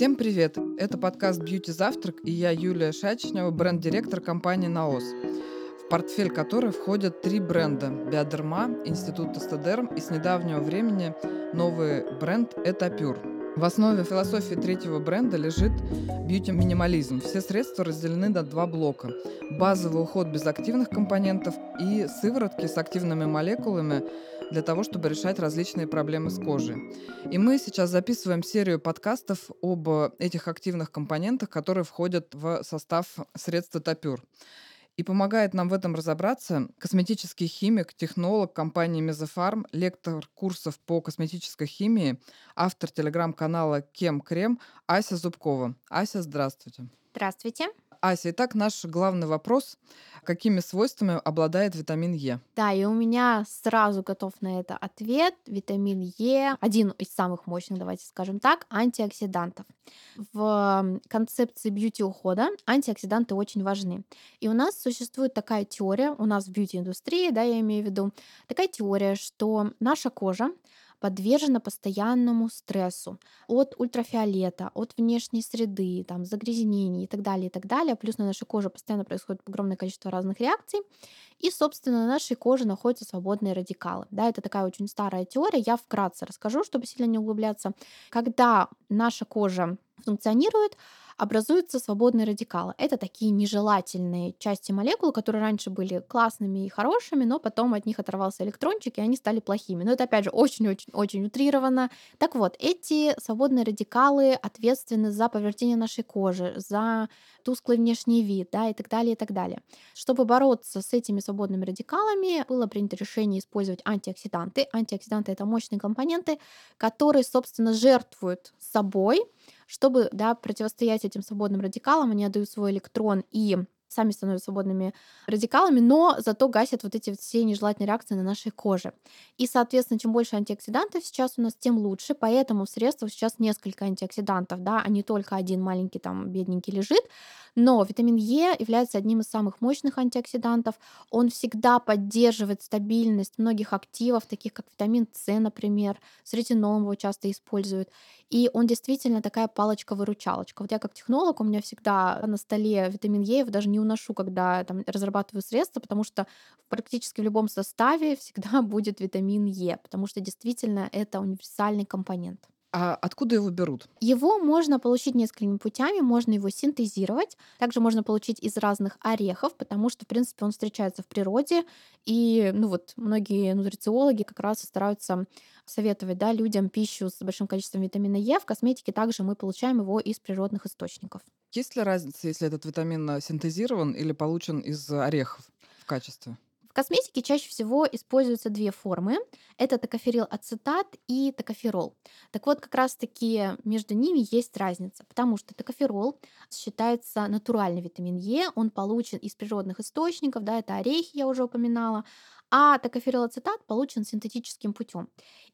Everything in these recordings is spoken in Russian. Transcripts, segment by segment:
Всем привет! Это подкаст «Бьюти Завтрак» и я Юлия Шачнева, бренд-директор компании «Наос», в портфель которой входят три бренда – Биодерма, Институт Тестодерм и с недавнего времени новый бренд «Этапюр». В основе философии третьего бренда лежит бьюти-минимализм. Все средства разделены на два блока. Базовый уход без активных компонентов и сыворотки с активными молекулами для того, чтобы решать различные проблемы с кожей. И мы сейчас записываем серию подкастов об этих активных компонентах, которые входят в состав средства Тапюр. И помогает нам в этом разобраться косметический химик, технолог компании Мезофарм, лектор курсов по косметической химии, автор телеграм-канала Кем Крем Ася Зубкова. Ася, здравствуйте. Здравствуйте. Ася, итак, наш главный вопрос. Какими свойствами обладает витамин Е? Да, и у меня сразу готов на это ответ. Витамин Е один из самых мощных, давайте скажем так, антиоксидантов. В концепции бьюти-ухода антиоксиданты очень важны. И у нас существует такая теория, у нас в бьюти-индустрии, да, я имею в виду, такая теория, что наша кожа подвержена постоянному стрессу от ультрафиолета, от внешней среды, там, загрязнений и так далее, и так далее. Плюс на нашей коже постоянно происходит огромное количество разных реакций. И, собственно, на нашей коже находятся свободные радикалы. Да, это такая очень старая теория. Я вкратце расскажу, чтобы сильно не углубляться. Когда наша кожа функционирует, образуются свободные радикалы. Это такие нежелательные части молекул, которые раньше были классными и хорошими, но потом от них оторвался электрончик, и они стали плохими. Но это, опять же, очень-очень-очень утрировано. Так вот, эти свободные радикалы ответственны за повреждение нашей кожи, за тусклый внешний вид, да, и так далее, и так далее. Чтобы бороться с этими свободными радикалами, было принято решение использовать антиоксиданты. Антиоксиданты — это мощные компоненты, которые, собственно, жертвуют собой, чтобы да, противостоять этим свободным радикалам, они отдают свой электрон и сами становятся свободными радикалами, но зато гасят вот эти все нежелательные реакции на нашей коже. И, соответственно, чем больше антиоксидантов сейчас у нас, тем лучше. Поэтому в средствах сейчас несколько антиоксидантов, да, а не только один маленький там бедненький лежит. Но витамин Е является одним из самых мощных антиоксидантов. Он всегда поддерживает стабильность многих активов, таких как витамин С, например. С ретинолом его часто используют. И он действительно такая палочка-выручалочка. Вот я как технолог, у меня всегда на столе витамин Е, его даже не уношу, когда там, разрабатываю средства, потому что практически в любом составе всегда будет витамин Е, потому что действительно это универсальный компонент. А откуда его берут? Его можно получить несколькими путями. Можно его синтезировать. Также можно получить из разных орехов, потому что, в принципе, он встречается в природе. И, ну вот, многие нутрициологи как раз стараются советовать да, людям пищу с большим количеством витамина Е. В косметике также мы получаем его из природных источников. Есть ли разница, если этот витамин синтезирован или получен из орехов в качестве? В косметике чаще всего используются две формы. Это токоферил ацетат и токоферол. Так вот, как раз-таки между ними есть разница, потому что токоферол считается натуральный витамин Е, он получен из природных источников, да, это орехи, я уже упоминала, а токоферил ацетат получен синтетическим путем.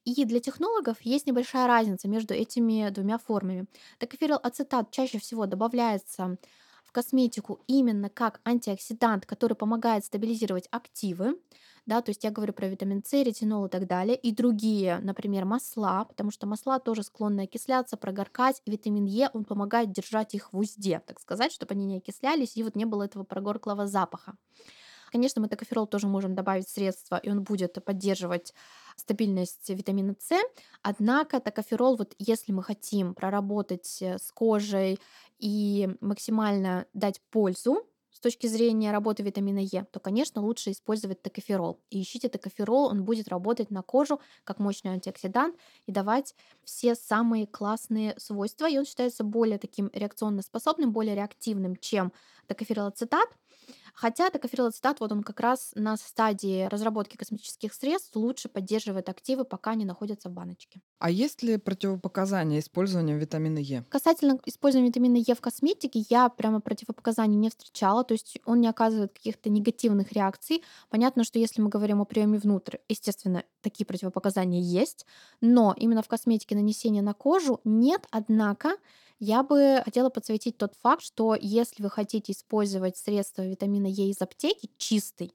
И для технологов есть небольшая разница между этими двумя формами. Токоферил ацетат чаще всего добавляется косметику именно как антиоксидант, который помогает стабилизировать активы, да, то есть я говорю про витамин С, ретинол и так далее, и другие, например, масла, потому что масла тоже склонны окисляться, прогоркать, и витамин Е, он помогает держать их в узде, так сказать, чтобы они не окислялись, и вот не было этого прогорклого запаха. Конечно, мы токоферол тоже можем добавить в средство, и он будет поддерживать стабильность витамина С. Однако токоферол, вот если мы хотим проработать э, с кожей и максимально дать пользу с точки зрения работы витамина Е, то, конечно, лучше использовать токоферол. И ищите токоферол, он будет работать на кожу как мощный антиоксидант и давать все самые классные свойства. И он считается более таким реакционно способным, более реактивным, чем токоферолацетат. Хотя токоферилацетат, вот он как раз на стадии разработки косметических средств лучше поддерживает активы, пока они находятся в баночке. А есть ли противопоказания использования витамина Е? Касательно использования витамина Е в косметике, я прямо противопоказаний не встречала, то есть он не оказывает каких-то негативных реакций. Понятно, что если мы говорим о приеме внутрь, естественно, такие противопоказания есть, но именно в косметике нанесения на кожу нет, однако я бы хотела подсветить тот факт, что если вы хотите использовать средства витамина Е из аптеки чистый,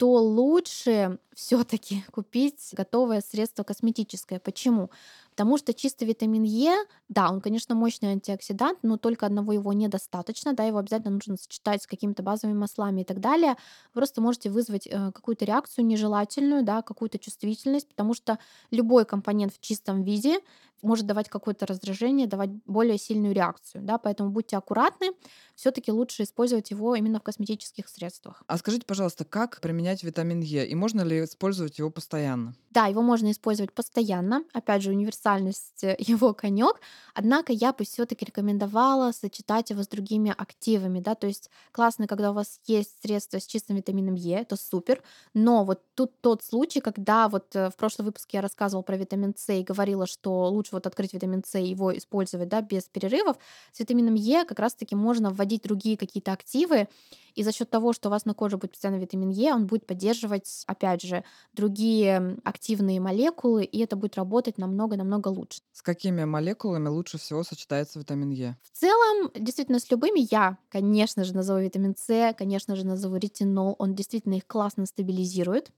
то лучше все-таки купить готовое средство косметическое. Почему? Потому что чисто витамин Е, да, он, конечно, мощный антиоксидант, но только одного его недостаточно, да, его обязательно нужно сочетать с какими-то базовыми маслами и так далее. Вы просто можете вызвать э, какую-то реакцию нежелательную, да, какую-то чувствительность, потому что любой компонент в чистом виде может давать какое-то раздражение, давать более сильную реакцию, да, поэтому будьте аккуратны, все-таки лучше использовать его именно в косметических средствах. А скажите, пожалуйста, как применять витамин Е и можно ли использовать его постоянно? Да, его можно использовать постоянно. Опять же, универсальность э, его конек. Однако я бы все-таки рекомендовала сочетать его с другими активами. Да? То есть классно, когда у вас есть средства с чистым витамином Е, это супер. Но вот тут тот случай, когда вот э, в прошлом выпуске я рассказывала про витамин С и говорила, что лучше вот открыть витамин С и его использовать да, без перерывов. С витамином Е как раз-таки можно вводить другие какие-то активы, и за счет того, что у вас на коже будет постоянно витамин Е, он будет поддерживать, опять же, другие активные молекулы, и это будет работать намного-намного лучше. С какими молекулами лучше всего сочетается витамин Е? В целом, действительно, с любыми я, конечно же, назову витамин С, конечно же, назову ретинол, он действительно их классно стабилизирует.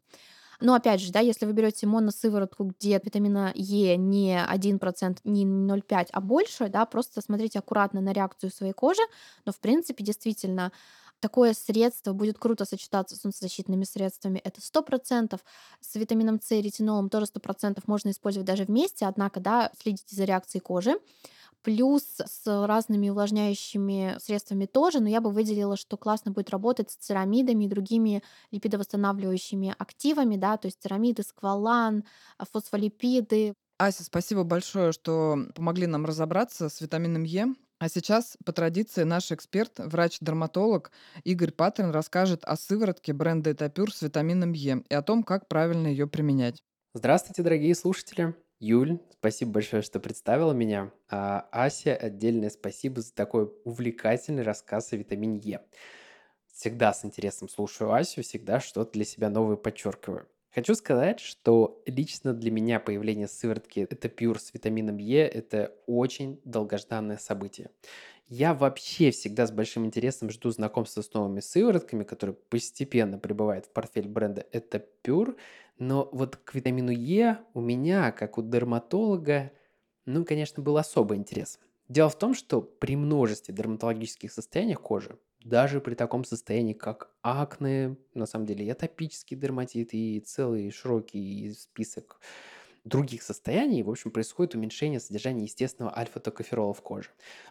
Но опять же, да, если вы берете моносыворотку, где витамина Е не 1%, не 0,5, а больше, да, просто смотрите аккуратно на реакцию своей кожи. Но, в принципе, действительно, такое средство будет круто сочетаться с солнцезащитными средствами, это сто процентов. С витамином С и ретинолом тоже сто процентов можно использовать даже вместе, однако, да, следите за реакцией кожи. Плюс с разными увлажняющими средствами тоже, но я бы выделила, что классно будет работать с церамидами и другими липидовосстанавливающими активами, да, то есть церамиды, сквалан, фосфолипиды. Ася, спасибо большое, что помогли нам разобраться с витамином Е. А сейчас, по традиции, наш эксперт, врач-дерматолог Игорь Патрин расскажет о сыворотке бренда Этапюр с витамином Е и о том, как правильно ее применять. Здравствуйте, дорогие слушатели. Юль, спасибо большое, что представила меня. А Ася, отдельное спасибо за такой увлекательный рассказ о витамине Е. Всегда с интересом слушаю Асю, всегда что-то для себя новое подчеркиваю. Хочу сказать, что лично для меня появление сыворотки это пюр с витамином Е – это очень долгожданное событие. Я вообще всегда с большим интересом жду знакомства с новыми сыворотками, которые постепенно прибывают в портфель бренда Это Пюр. Но вот к витамину Е у меня, как у дерматолога, ну, конечно, был особый интерес. Дело в том, что при множестве дерматологических состояний кожи, даже при таком состоянии, как акне, на самом деле и атопический дерматит, и целый широкий список других состояний, в общем, происходит уменьшение содержания естественного альфа-токоферола в коже.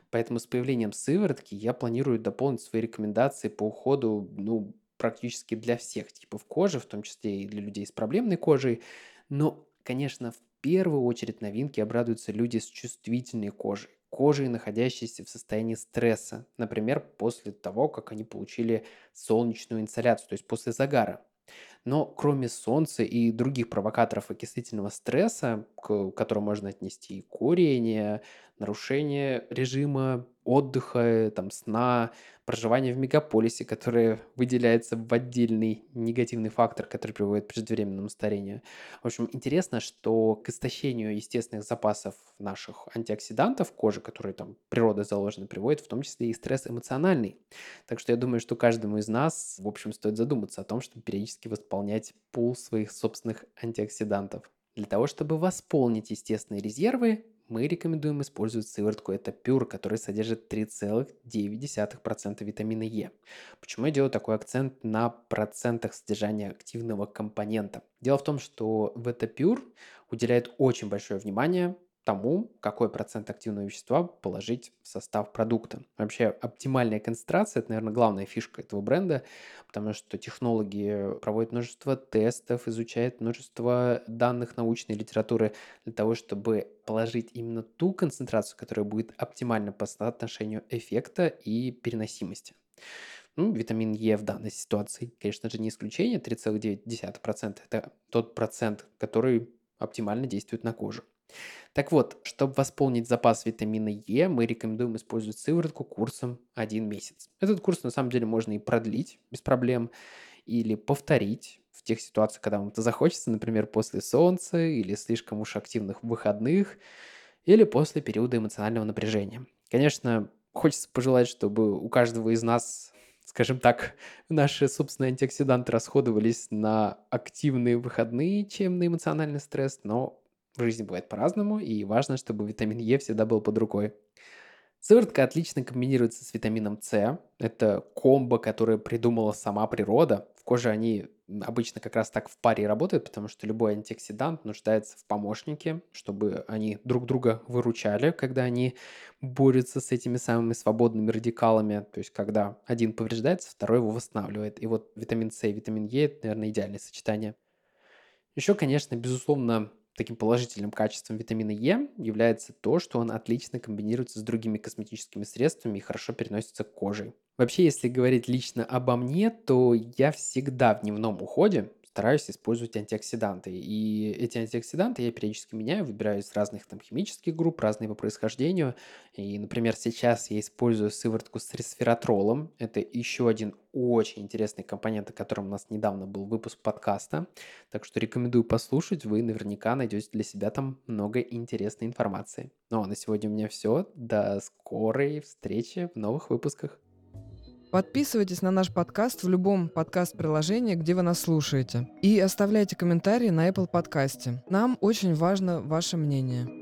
Поэтому с появлением сыворотки я планирую дополнить свои рекомендации по уходу, ну, практически для всех типов кожи, в том числе и для людей с проблемной кожей. Но, конечно, в первую очередь новинки обрадуются люди с чувствительной кожей кожей, находящейся в состоянии стресса, например, после того, как они получили солнечную инсоляцию, то есть после загара. Но кроме солнца и других провокаторов окислительного стресса, к которым можно отнести и курение, нарушение режима отдыха, там, сна, проживание в мегаполисе, которое выделяется в отдельный негативный фактор, который приводит к преждевременному старению. В общем, интересно, что к истощению естественных запасов наших антиоксидантов кожи, которые там природа заложена, приводит в том числе и стресс эмоциональный. Так что я думаю, что каждому из нас, в общем, стоит задуматься о том, чтобы периодически восполнять пул своих собственных антиоксидантов. Для того, чтобы восполнить естественные резервы, мы рекомендуем использовать сыворотку это Pure, которая содержит 3,9% витамина Е. Почему я делаю такой акцент на процентах содержания активного компонента? Дело в том, что в это Pure уделяет очень большое внимание тому, какой процент активного вещества положить в состав продукта. Вообще оптимальная концентрация – это, наверное, главная фишка этого бренда, потому что технологи проводят множество тестов, изучают множество данных научной литературы для того, чтобы положить именно ту концентрацию, которая будет оптимальна по соотношению эффекта и переносимости. Ну, витамин Е в данной ситуации, конечно же, не исключение. 3,9% – это тот процент, который оптимально действует на кожу. Так вот, чтобы восполнить запас витамина Е, мы рекомендуем использовать сыворотку курсом 1 месяц. Этот курс на самом деле можно и продлить без проблем, или повторить в тех ситуациях, когда вам это захочется, например, после солнца или слишком уж активных выходных, или после периода эмоционального напряжения. Конечно, хочется пожелать, чтобы у каждого из нас скажем так, наши собственные антиоксиданты расходовались на активные выходные, чем на эмоциональный стресс, но в жизни бывает по-разному, и важно, чтобы витамин Е всегда был под рукой. Сыворотка отлично комбинируется с витамином С. Это комбо, которое придумала сама природа. В коже они обычно как раз так в паре работают, потому что любой антиоксидант нуждается в помощнике, чтобы они друг друга выручали, когда они борются с этими самыми свободными радикалами. То есть, когда один повреждается, второй его восстанавливает. И вот витамин С и витамин Е – это, наверное, идеальное сочетание. Еще, конечно, безусловно, таким положительным качеством витамина Е является то, что он отлично комбинируется с другими косметическими средствами и хорошо переносится к коже. Вообще, если говорить лично обо мне, то я всегда в дневном уходе стараюсь использовать антиоксиданты. И эти антиоксиданты я периодически меняю, выбираю из разных там химических групп, разные по происхождению. И, например, сейчас я использую сыворотку с ресвератролом. Это еще один очень интересный компонент, о котором у нас недавно был выпуск подкаста. Так что рекомендую послушать, вы наверняка найдете для себя там много интересной информации. Ну а на сегодня у меня все. До скорой встречи в новых выпусках. Подписывайтесь на наш подкаст в любом подкаст-приложении, где вы нас слушаете. И оставляйте комментарии на Apple подкасте. Нам очень важно ваше мнение.